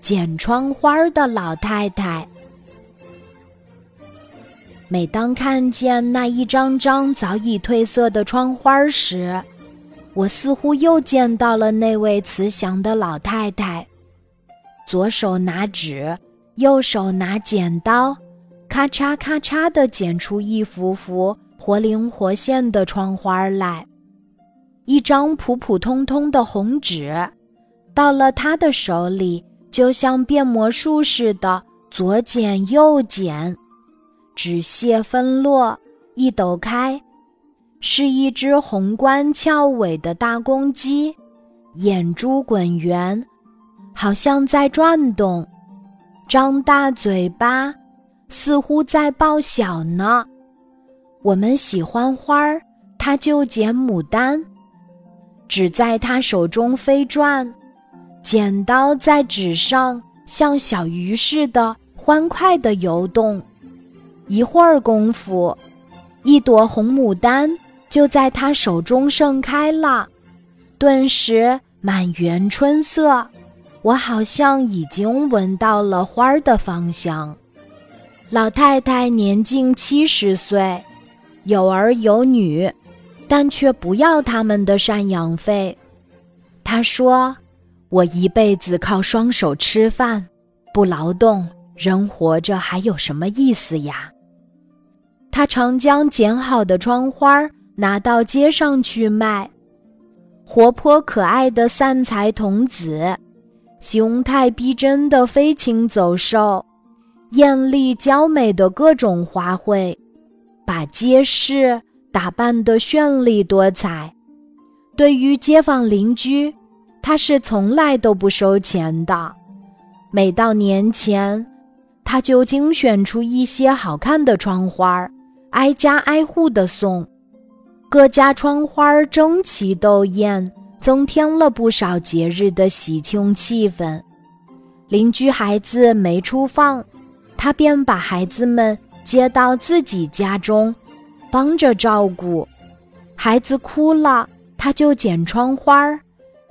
剪窗花的老太太。每当看见那一张张早已褪色的窗花时，我似乎又见到了那位慈祥的老太太，左手拿纸，右手拿剪刀，咔嚓咔嚓地剪出一幅幅活灵活现的窗花来。一张普普通通的红纸，到了他的手里，就像变魔术似的，左剪右剪，纸屑纷落，一抖开，是一只红冠翘尾的大公鸡，眼珠滚圆，好像在转动，张大嘴巴，似乎在报晓呢。我们喜欢花儿，他就剪牡丹。纸在他手中飞转，剪刀在纸上像小鱼似的欢快地游动。一会儿功夫，一朵红牡丹就在他手中盛开了，顿时满园春色。我好像已经闻到了花儿的芳香。老太太年近七十岁，有儿有女。但却不要他们的赡养费。她说：“我一辈子靠双手吃饭，不劳动，人活着还有什么意思呀？”他常将剪好的窗花拿到街上去卖。活泼可爱的散财童子，形态逼真的飞禽走兽，艳丽娇美的各种花卉，把街市。打扮得绚丽多彩，对于街坊邻居，他是从来都不收钱的。每到年前，他就精选出一些好看的窗花，挨家挨户的送。各家窗花争奇斗艳，增添了不少节日的喜庆气氛。邻居孩子没处放，他便把孩子们接到自己家中。帮着照顾，孩子哭了，他就剪窗花儿，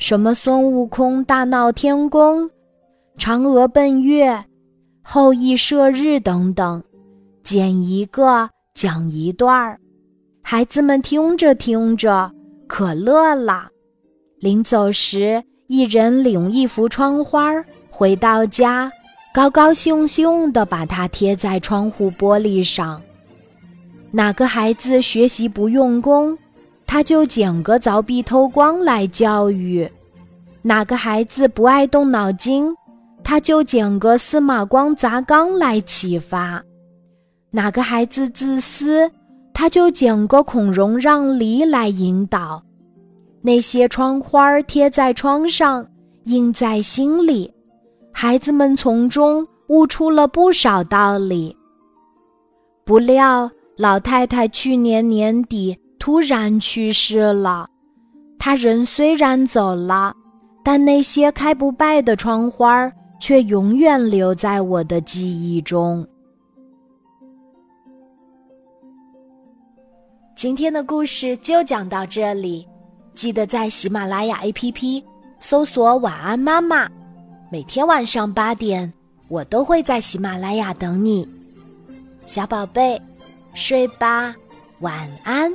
什么孙悟空大闹天宫、嫦娥奔月、后羿射日等等，剪一个讲一段儿，孩子们听着听着可乐了。临走时，一人领一幅窗花回到家，高高兴兴地把它贴在窗户玻璃上。哪个孩子学习不用功，他就捡个凿壁偷光来教育；哪个孩子不爱动脑筋，他就捡个司马光砸缸来启发；哪个孩子自私，他就捡个孔融让梨来引导。那些窗花贴在窗上，印在心里，孩子们从中悟出了不少道理。不料。老太太去年年底突然去世了，他人虽然走了，但那些开不败的窗花却永远留在我的记忆中。今天的故事就讲到这里，记得在喜马拉雅 APP 搜索“晚安妈妈”，每天晚上八点，我都会在喜马拉雅等你，小宝贝。睡吧，晚安。